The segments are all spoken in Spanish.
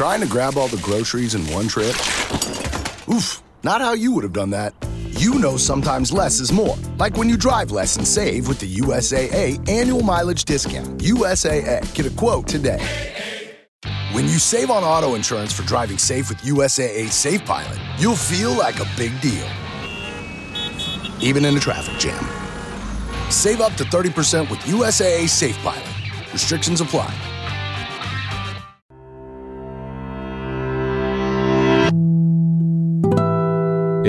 Trying to grab all the groceries in one trip? Oof, not how you would have done that. You know sometimes less is more. Like when you drive less and save with the USAA annual mileage discount. USAA. Get a quote today. When you save on auto insurance for driving safe with USAA Safe Pilot, you'll feel like a big deal. Even in a traffic jam. Save up to 30% with USAA Safe Pilot. Restrictions apply.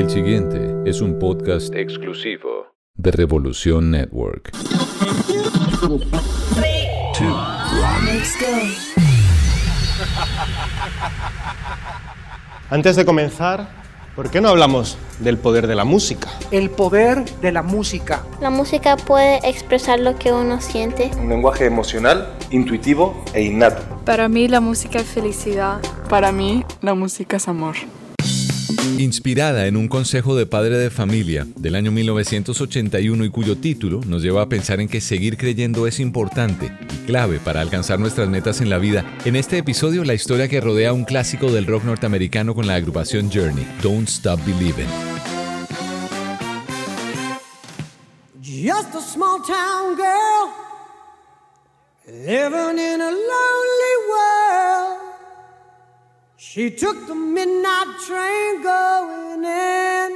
El siguiente es un podcast exclusivo de Revolución Network. Antes de comenzar, ¿por qué no hablamos del poder de la música? El poder de la música. La música puede expresar lo que uno siente. Un lenguaje emocional, intuitivo e innato. Para mí la música es felicidad. Para mí la música es amor. Inspirada en un consejo de padre de familia del año 1981 y cuyo título nos lleva a pensar en que seguir creyendo es importante y clave para alcanzar nuestras metas en la vida, en este episodio la historia que rodea un clásico del rock norteamericano con la agrupación Journey, Don't Stop Believing. She took the midnight train going anywhere.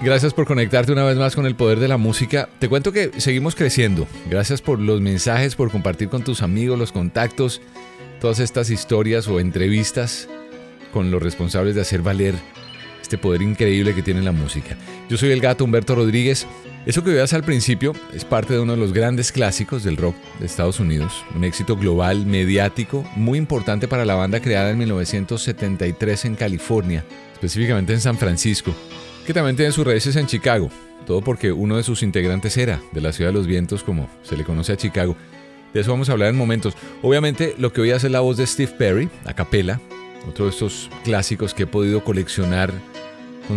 Gracias por conectarte una vez más con el poder de la música. Te cuento que seguimos creciendo. Gracias por los mensajes, por compartir con tus amigos los contactos, todas estas historias o entrevistas con los responsables de hacer valer este poder increíble que tiene la música. Yo soy el gato Humberto Rodríguez. Eso que veas al principio es parte de uno de los grandes clásicos del rock de Estados Unidos, un éxito global, mediático, muy importante para la banda creada en 1973 en California, específicamente en San Francisco, que también tiene sus raíces en Chicago, todo porque uno de sus integrantes era de la Ciudad de los Vientos, como se le conoce a Chicago. De eso vamos a hablar en momentos. Obviamente lo que hoy hace es la voz de Steve Perry, a capela, otro de estos clásicos que he podido coleccionar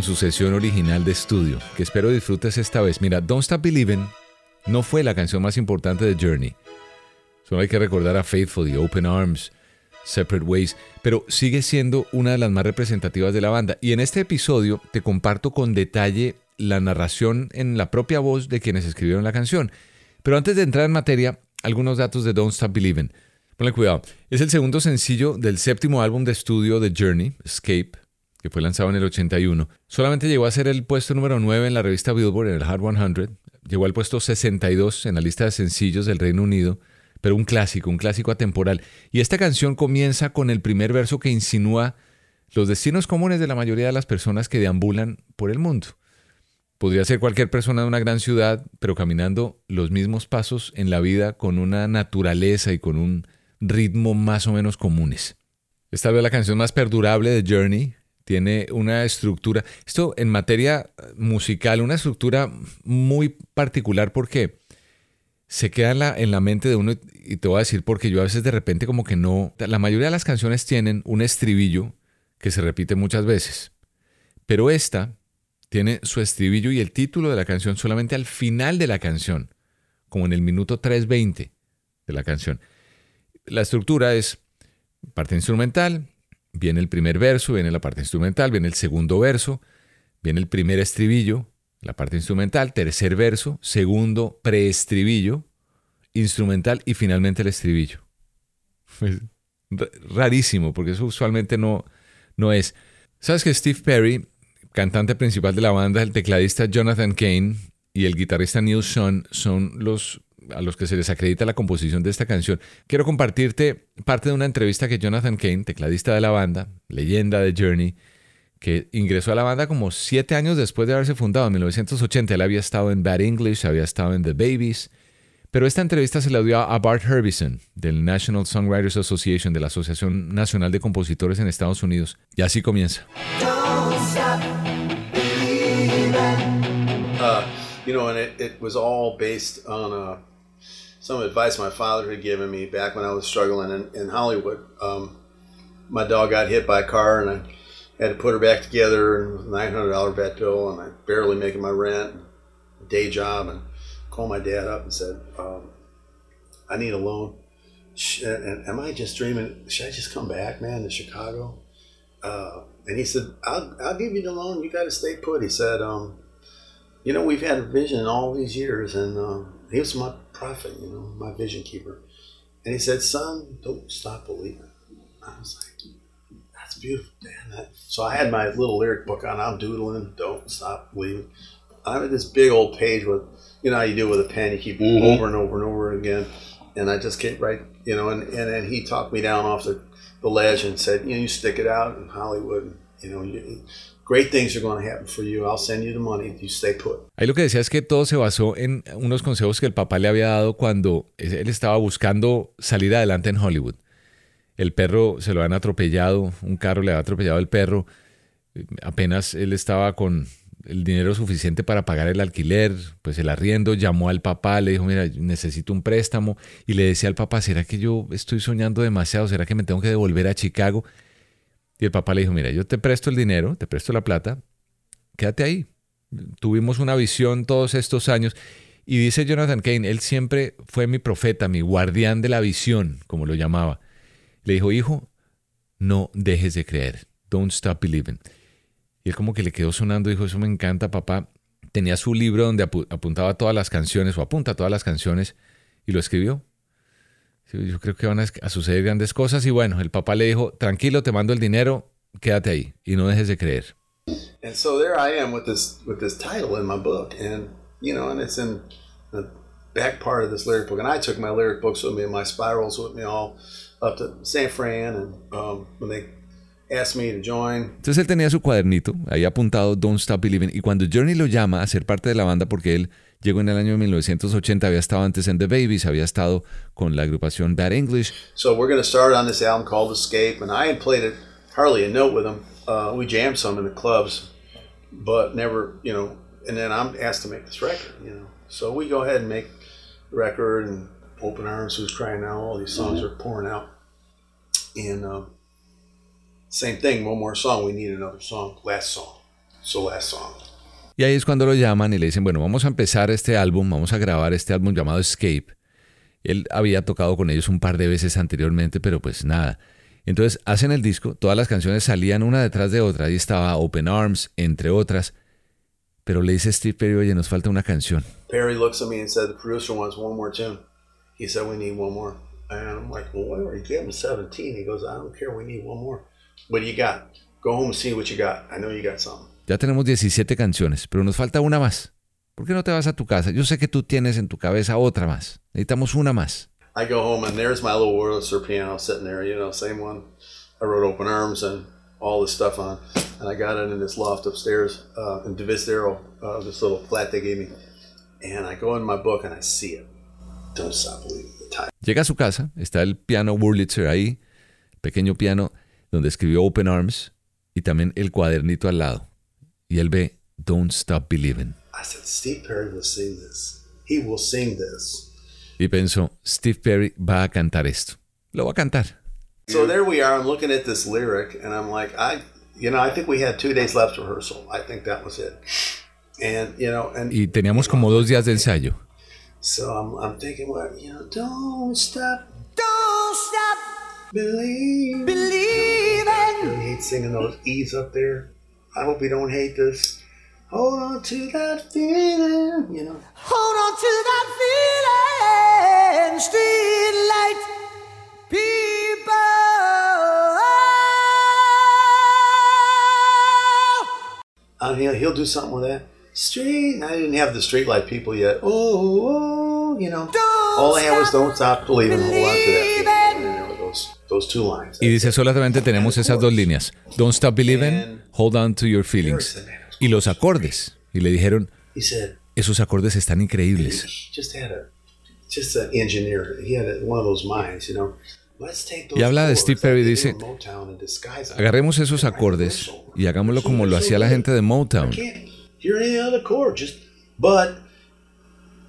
su sesión original de estudio, que espero disfrutes esta vez. Mira, Don't Stop Believing no fue la canción más importante de Journey. Solo hay que recordar a Faithful y Open Arms, Separate Ways, pero sigue siendo una de las más representativas de la banda. Y en este episodio te comparto con detalle la narración en la propia voz de quienes escribieron la canción. Pero antes de entrar en materia, algunos datos de Don't Stop Believing. Ponle cuidado. Es el segundo sencillo del séptimo álbum de estudio de Journey, Escape, que fue lanzado en el 81. Solamente llegó a ser el puesto número 9 en la revista Billboard, en el Hard 100. Llegó al puesto 62 en la lista de sencillos del Reino Unido, pero un clásico, un clásico atemporal. Y esta canción comienza con el primer verso que insinúa los destinos comunes de la mayoría de las personas que deambulan por el mundo. Podría ser cualquier persona de una gran ciudad, pero caminando los mismos pasos en la vida con una naturaleza y con un ritmo más o menos comunes. Esta vez la canción más perdurable de Journey tiene una estructura, esto en materia musical, una estructura muy particular porque se queda en la, en la mente de uno y te voy a decir porque yo a veces de repente como que no, la mayoría de las canciones tienen un estribillo que se repite muchas veces, pero esta tiene su estribillo y el título de la canción solamente al final de la canción, como en el minuto 3.20 de la canción. La estructura es parte instrumental, viene el primer verso, viene la parte instrumental, viene el segundo verso, viene el primer estribillo, la parte instrumental, tercer verso, segundo preestribillo, instrumental y finalmente el estribillo. rarísimo, porque eso usualmente no, no es. ¿Sabes que Steve Perry, cantante principal de la banda, el tecladista Jonathan Kane y el guitarrista Neil Sean son los a los que se les acredita la composición de esta canción, quiero compartirte parte de una entrevista que Jonathan Kane, tecladista de la banda, leyenda de Journey, que ingresó a la banda como siete años después de haberse fundado en 1980. Él había estado en Bad English, había estado en The Babies, pero esta entrevista se la dio a Bart Herbison del National Songwriters Association, de la Asociación Nacional de Compositores en Estados Unidos. Y así comienza. Uh, you know, and it, it was all based on uh, some advice my father had given me back when I was struggling in, in Hollywood. Um, my dog got hit by a car, and I had to put her back together, and it was a $900 vet bill, and I barely making my rent, day job, and called my dad up and said, um, "I need a loan. And am I just dreaming? Should I just come back, man, to Chicago?" Uh, and he said, "I'll I'll give you the loan. You got to stay put." He said, um, "You know, we've had a vision all these years, and um, he was my prophet, you know, my vision keeper." And he said, "Son, don't stop believing." I was like, "That's beautiful, Dan." That, so I had my little lyric book on. I'm doodling. Don't stop believing. I had this big old page with, you know how you do with a pen. You keep Mhm. over and over and over again. And I just kept right, you know, and, and then he talked me down off the, the ledge and said, you know, you stick it out in Hollywood. You know, you, great things are going to happen for you. I'll send you the money. You stay put. Ahí lo que decía es que todo se basó en unos consejos que el papá le había dado cuando él estaba buscando salir adelante en Hollywood. El perro se lo habían atropellado, un carro le había atropellado el perro. Apenas él estaba con el dinero suficiente para pagar el alquiler, pues el arriendo, llamó al papá, le dijo, mira, necesito un préstamo, y le decía al papá, ¿será que yo estoy soñando demasiado? ¿Será que me tengo que devolver a Chicago? Y el papá le dijo, mira, yo te presto el dinero, te presto la plata, quédate ahí. Tuvimos una visión todos estos años. Y dice Jonathan Kane, él siempre fue mi profeta, mi guardián de la visión, como lo llamaba. Le dijo, hijo, no dejes de creer. Don't stop believing. Y él como que le quedó sonando, dijo, eso me encanta, papá. Tenía su libro donde apu apuntaba todas las canciones, o apunta todas las canciones, y lo escribió. Yo creo que van a, a suceder grandes cosas. Y bueno, el papá le dijo, tranquilo, te mando el dinero, quédate ahí y no dejes de creer. And so there I am with this with this title in my book, and you know, and it's in the back part of this lyric book. And I took my lyric books with me and my spirals with me all up to San Fran, and um, when they asked me to join, Entonces él tenía su cuadernito ahí apuntado Don't Stop Believing y cuando Journey lo llama a ser parte de la banda porque él llegó en el año 1980, había estado antes en The Babies, había estado con la agrupación Bad English, so we're going to start on this album called Escape, and I had played it hardly a note with them. Uh, we jammed some in the clubs, but never, you know. And then I'm asked to make this record, you know. So we go ahead and make the record, and Open Arms, Who's Crying Now, all these songs are pouring out. And um, same thing, one more song. We need another song, last song. So last song. Y ahí es cuando lo llaman y le dicen, bueno, vamos a empezar este álbum, vamos a grabar este álbum llamado Escape. Él había tocado con ellos un par de veces anteriormente, pero pues nada. Entonces hacen el disco, todas las canciones salían una detrás de otra, ahí estaba Open Arms, entre otras, pero le dice Steve Perry, oye, nos falta una canción. Perry looks at me and said, The producer wants one more tune. He said, We need one more. And I'm like, Well, whatever. He gave him 17. He goes, I don't care. We need one more. What do you got? Go home and see what you got. I know you got something. Ya tenemos 17 canciones, pero nos falta una más. ¿Por qué no te vas a tu casa? Yo sé que tú tienes en tu cabeza otra más. Necesitamos una más. I go home and there's my little Wurlitzer piano sitting there, you know, same one. I wrote Open Arms and all this stuff on. And I got it in this loft upstairs uh, in Divisadero, uh, this little flat they gave me. And I go in my book and I see it. Don't stop believing the time. Llega a su casa, está el piano Wurlitzer ahí, pequeño piano donde escribió Open Arms y también el cuadernito al lado. Y él ve Don't Stop Believing. I said, Steve Perry will sing this. He will sing this. Y pensó, Steve Perry va a cantar esto. Lo va a cantar. So there we are. I'm looking at this lyric, and I'm like, I, you know, I think we had two days left rehearsal. I think that was it. And you know, and Y teníamos como dos días de ensayo. so I'm, I'm thinking, well, you know, don't stop Don't stop believing. believing. I hate singing those E's up there. I hope you don't hate this. Hold on to that feeling, you know. Hold on to that feeling. Street light people. Uh, and he'll, he'll do something with that. Street. I didn't have the streetlight people yet. Oh, oh, you know. Don't All I had was don't stop believing. Hold on to that feeling. Y dice, solamente tenemos esas dos líneas. Don't Stop Believing, Hold On to Your Feelings. Y los acordes. Y le dijeron, esos acordes están increíbles. he just had a, just an engineer. He had a, one of those minds, you know. Let's take those Y habla de Steve Perry, dice. Agarremos esos acordes y hagámoslo como lo hacía la gente de Motown.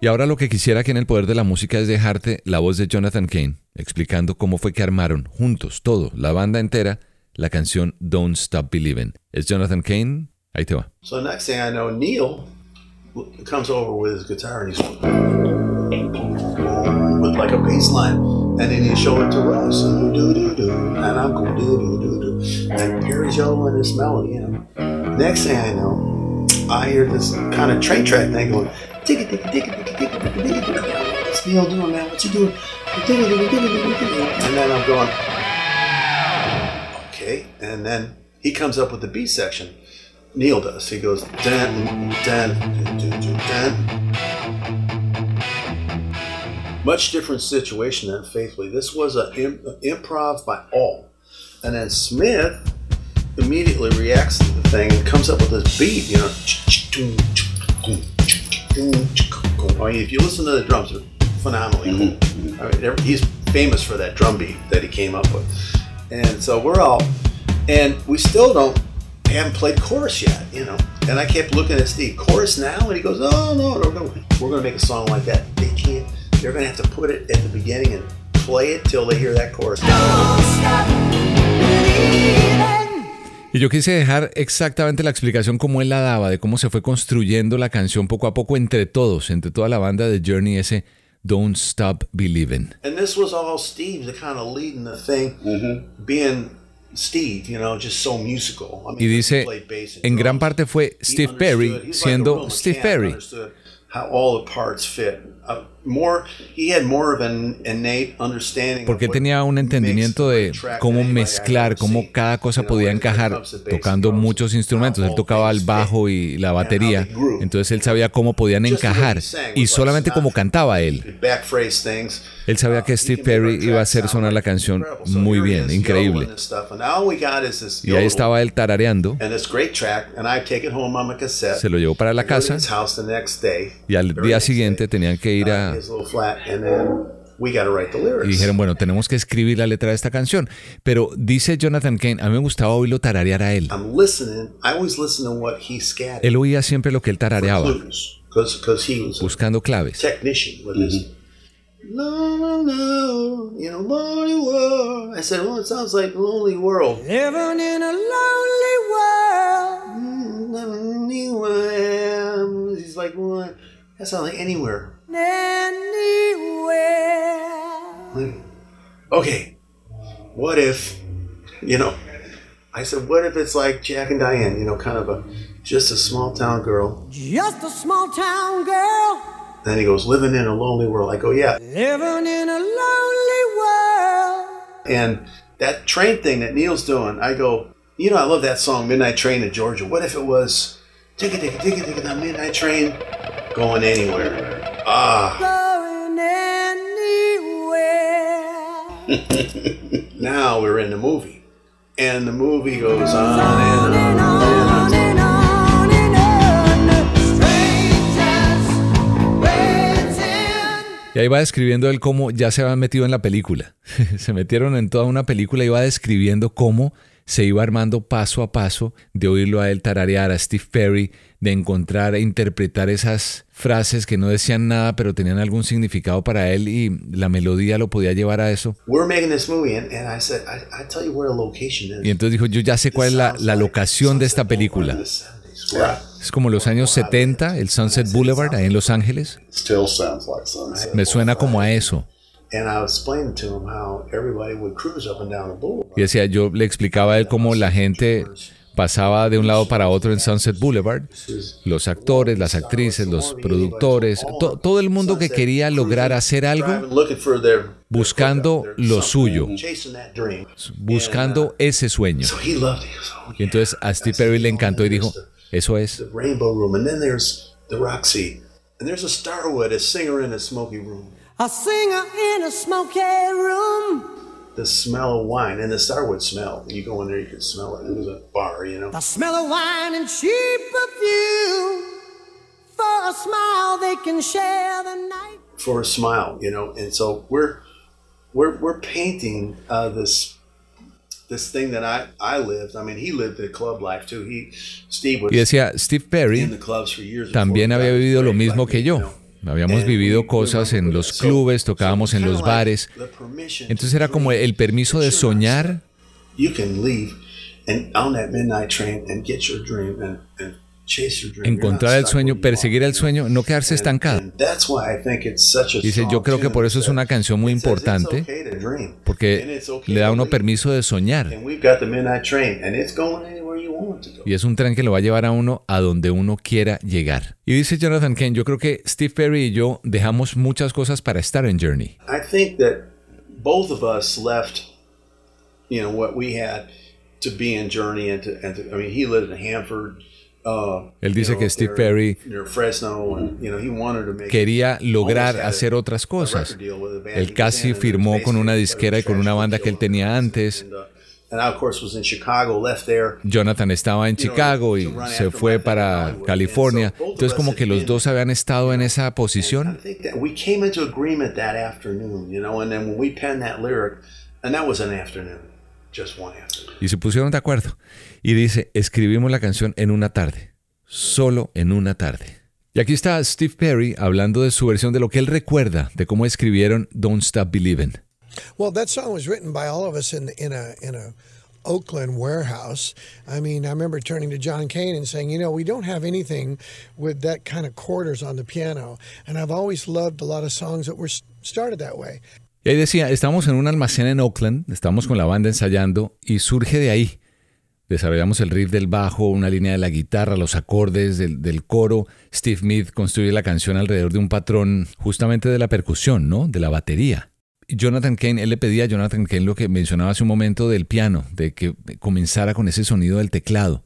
Y ahora lo que quisiera que en el poder de la música es dejarte la voz de Jonathan Kane, explicando cómo fue que armaron juntos, todo, la banda entera, la canción Don't Stop Believing. ¿Es Jonathan Kane? Ahí te va. So next thing I know, Neil comes over with his guitar and he's with like a bass line, and then he show it to Russ, and do do do, and I'm do do do do, and Perry's yelling this melody, you know. Next thing I know, I hear this kind of train track thing going, digga digga digga digga. Neil doing, man? What you doing? And then I'm going, okay, and then he comes up with the B section. Neil does. He goes dan dan dan. Much different situation than Faithfully. This was an Im- improv by all, and then Smith immediately reacts to the thing and comes up with this beat. You know, I mean, if you listen to the drums, they're phenomenally mm-hmm. cool. Mm-hmm. I mean, he's famous for that drum beat that he came up with, and so we're all, and we still don't haven't played chorus yet, you know. And I kept looking at Steve, chorus now? And he goes, oh, no, no, no. We're going to make a song like that. They can't. They're going to have to put it at the beginning and play it till they hear that chorus. Y yo quise dejar exactamente la explicación como él la daba, de cómo se fue construyendo la canción poco a poco entre todos, entre toda la banda de Journey, ese Don't Stop Believing. And this was all Steve, the kind of leading the thing, being Steve, you know, just so musical. I mean, Y dice, he played bass and en gran parte fue Steve Perry siendo Steve Perry. understood How all the parts fit. Uh, porque tenía un entendimiento de cómo mezclar, cómo cada cosa podía encajar tocando muchos instrumentos. Él tocaba el bajo y la batería, entonces él sabía cómo podían encajar y solamente como cantaba él. Él sabía que Steve Perry iba a hacer sonar la canción muy bien, increíble. Y ahí estaba él tarareando. Se lo llevó para la casa. y al día siguiente tenían que ir a his little flat, and then we got to write the lyrics. Y dijeron, bueno, tenemos que escribir la letra de esta canción. Pero dice Jonathan Kane, a mí me gustaba oírlo tararear a él. I'm listening. I always listen to what he scattered. Él oía siempre lo que él tarareaba, because he was a buscando claves. his. No, no, no, lonely world. I said, well, it sounds like lonely world. Living in a lonely world. Mm, Lonely world. He's like, well, that sounds like anywhere. Anywhere. Okay, what if, you know, I said, what if it's like Jack and Diane, you know, kind of a, just a small town girl. Just a small town girl. Then he goes, living in a lonely world. I go, yeah. Living in a lonely world. And that train thing that Neil's doing, I go, you know, I love that song, Midnight Train to Georgia. What if it was, ticka ticka ticka ticka, the midnight train going anywhere? Ah, Going anywhere. now we're in the movie. And the movie goes on and on. and on and on and on. Strangers waiting. Y ahí va describiendo él cómo ya se habían metido en la película. se metieron en toda una película y va describiendo cómo se iba armando paso a paso de oírlo a él tararear, a Steve Perry, de encontrar e interpretar esas frases que no decían nada pero tenían algún significado para él y la melodía lo podía llevar a eso. We're making this movie, and, and I said, I, I tell you where the location is. Y entonces dijo, yo ya sé cuál es la, la locación de esta película. Es como los años 70, el Sunset Boulevard, ahí en Los Ángeles. Still sounds like sunset. Me suena como a eso. And I was explaining to him how everybody would cruise up and down the boulevard. Y decía, yo le explicaba a él cómo la gente pasaba de un lado para otro en Sunset Boulevard. Los actores, las actrices, los productores, to- todo el mundo que quería lograr hacer algo buscando lo suyo, buscando ese sueño. Y entonces a Steve Perry le encantó y dijo, eso es. Rainbow Room, and then there's the Roxy, and there's a Starwood, a singer in a smoky room. A singer in a smoky room. The smell of wine and the Starwood smell. You go in there, you can smell it. It was a bar, you know. The smell of wine and cheap perfume. For a smile, they can share the night. for a smile, you know. And so we're we're we're painting uh, this this thing that I I lived. I mean, he lived the club life too. He Steve was Y decía, Steve Perry in the clubs for years. también había got vivido lo mismo like que me, yo. Habíamos vivido cosas en los clubes, tocábamos en los bares. Entonces to era como el permiso de soñar. Encontrar el sueño, perseguir el sueyo, no quedarse estancado. Dice, yo creo que por eso es una canción muy importante, porque le da uno permiso de soñar. Y es un tren que lo va a llevar a uno a donde uno quiera llegar. Y dice Jonathan Kane, yo creo que Steve Perry y yo dejamos muchas cosas para estar en Journey. Journey Uh, Él dice que Steve Perry quería lograr hacer otras cosas. Él casi firmó con una disquera y con una banda que él tenía antes. Uh, there. Jonathan estaba en Chicago y se fue para. California. Entonces como que los dos habían estado en esa posición y se pusieron de acuerdo. Y dice, escribimos la canción en una tarde, solo en una tarde. Y aquí está Steve Perry hablando de su versión de lo que él recuerda de cómo escribieron Don't Stop Believing. Well, that song was written by all of us in in a in a Oakland warehouse. I mean, I remember turning to John Kane and saying, you know, we don't have anything with that kind of quarters on the piano, and I've always loved a lot of songs that were started that way. Y decía, estamos en un almacén en Oakland, estamos con la banda ensayando y surge de ahí. Desarrollamos el riff del bajo, una línea de la guitarra, los acordes del, del coro. Steve Mead construye la canción alrededor de un patrón justamente de la percusión, ¿no? De la batería. Jonathan Kane, él le pedía a Jonathan Kane lo que mencionaba hace un momento del piano, de que comenzara con ese sonido del teclado.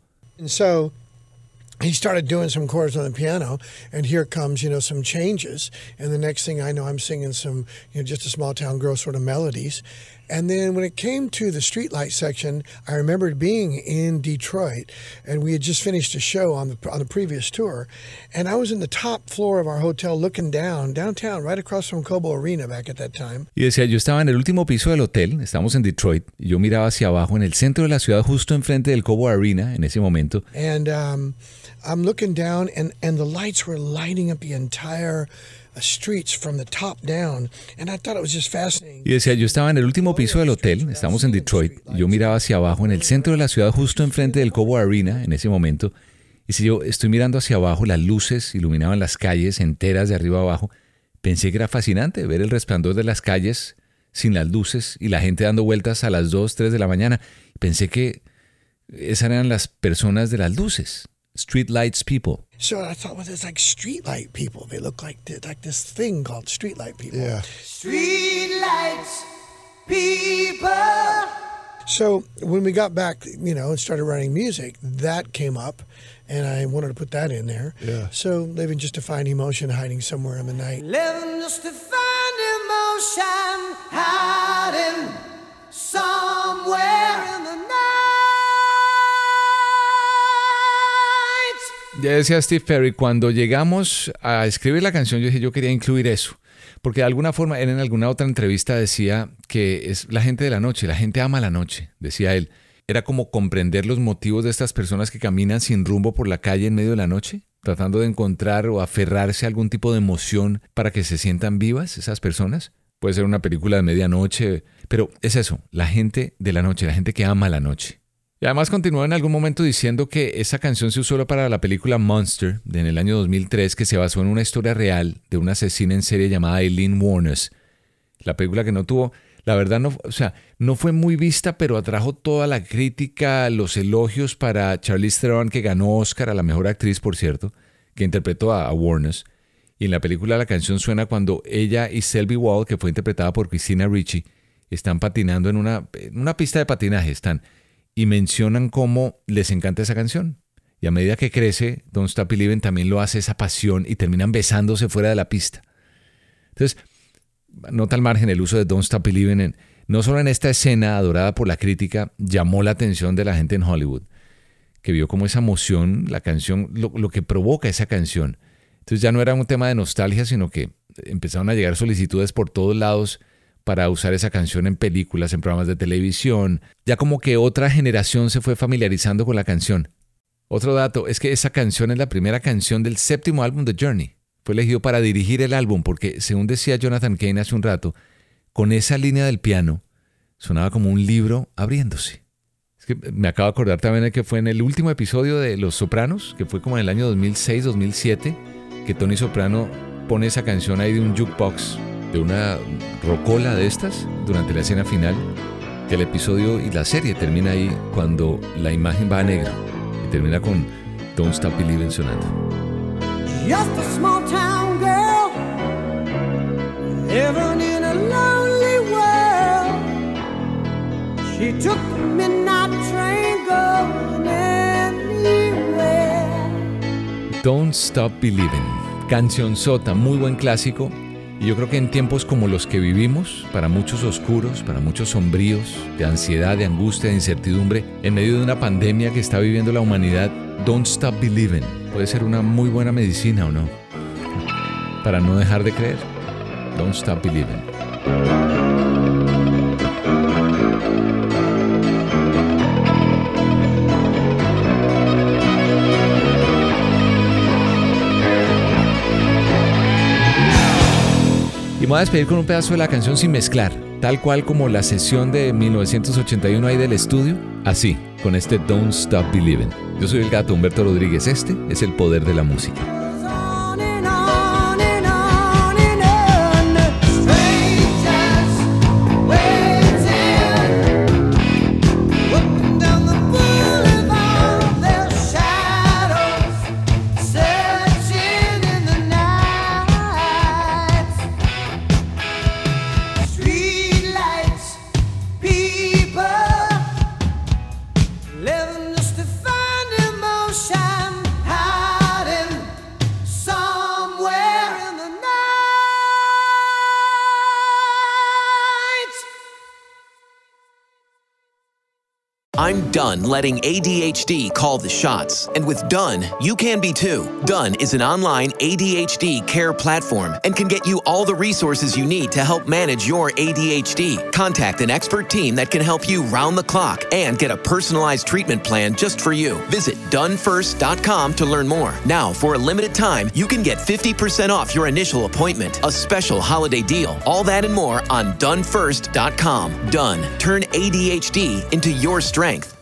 He started doing some chords on the piano, and here comes, you know, some changes. And the next thing I know, I'm singing some, you know, just a small town girl sort of melodies. And then when it came to the streetlight section, I remembered being in Detroit, and we had just finished a show on the on the previous tour, and I was in the top floor of our hotel looking down downtown, right across from Cobo Arena back at that time. Y decía, yo estaba en el último piso del hotel, estamos en Detroit, y yo miraba hacia abajo en el centro de la ciudad, justo enfrente del Cobo Arena en ese momento, and um, I'm looking down, and and the lights were lighting up the entire Y decía, yo estaba en el último piso del hotel, estamos en Detroit, yo miraba hacia abajo en el centro de la ciudad, justo enfrente del Cobo Arena en ese momento, y si yo estoy mirando hacia abajo, las luces iluminaban las calles enteras de arriba abajo, pensé que era fascinante ver el resplandor de las calles sin las luces y la gente dando vueltas a las 2, 3 de la mañana. Pensé que esas eran las personas de las luces, street lights people. So I thought, well, there's like streetlight people. They look like like this thing called streetlight people. Yeah. Street lights, people. So when we got back, you know, and started writing music, that came up, and I wanted to put that in there. Yeah. So living just to find emotion hiding somewhere in the night. Living just to find emotion hiding Ya decía Steve Perry, cuando llegamos a escribir la canción, yo dije, yo quería incluir eso. Porque de alguna forma, él en alguna otra entrevista decía que es la gente de la noche, la gente ama la noche, decía él. Era como comprender los motivos de estas personas que caminan sin rumbo por la calle en medio de la noche, tratando de encontrar o aferrarse a algún tipo de emoción para que se sientan vivas esas personas. Puede ser una película de medianoche, pero es eso, la gente de la noche, la gente que ama la noche. Y además continuó en algún momento diciendo que esa canción se usó para la película Monster de en el año 2003 que se basó en una historia real de una asesina en serie llamada Eileen Warnes. La película que no tuvo, la verdad no, o sea, no fue muy vista, pero atrajo toda la crítica, los elogios para Charlize Theron que ganó Oscar a la mejor actriz, por cierto, que interpretó a, a Warnes. Y en la película la canción suena cuando ella y Selby Wall, que fue interpretada por Christina Ricci, están patinando en una, en una pista de patinaje, están y mencionan cómo les encanta esa canción. Y a medida que crece, Don't Stop Believing también lo hace esa pasión y terminan besándose fuera de la pista. Entonces, nota al margen el uso de Don't Stop Believing en, no solo en esta escena adorada por la crítica, llamó la atención de la gente en Hollywood, que vio como esa emoción, la canción, lo, lo que provoca esa canción, Entonces ya no era un tema de nostalgia, sino que empezaron a llegar solicitudes por todos lados para usar esa canción en películas, en programas de televisión. Ya como que otra generación se fue familiarizando con la canción. Otro dato es que esa canción es la primera canción del séptimo álbum de Journey. Fue elegido para dirigir el álbum porque, según decía Jonathan Kane hace un rato, con esa línea del piano sonaba como un libro abriéndose. Es que me acabo de acordar también de que fue en el último episodio de Los Sopranos, que fue como en el año 2006-2007, que Tony Soprano pone esa canción ahí de un jukebox, de una rocola de estas, durante la escena final. Que el episodio y la serie termina ahí cuando la imagen va a negro y termina con Don't Stop Believing sonando. Just a small town girl living in a lonely world. She took the midnight train going anywhere. Don't Stop Believing. Canción sota, muy buen clásico. Y yo creo que en tiempos como los que vivimos, para muchos oscuros, para muchos sombríos, de ansiedad, de angustia, de incertidumbre, en medio de una pandemia que está viviendo la humanidad, Don't Stop Believing puede ser una muy buena medicina o no. Para no dejar de creer. Don't Stop Believing. Y me voy a despedir con un pedazo de la canción sin mezclar, tal cual como la sesión de 1981 ahí del estudio, así, con este Don't Stop Believing. Yo soy el gato Humberto Rodríguez, este es el poder de la música. Letting ADHD call the shots. And with Done, you can be too. Done is an online ADHD care platform and can get you all the resources you need to help manage your ADHD. Contact an expert team that can help you round the clock and get a personalized treatment plan just for you. Visit donefirst.com to learn more. Now, for a limited time, you can get 50% off your initial appointment, a special holiday deal. All that and more on donefirst.com. Done. Turn ADHD into your strength.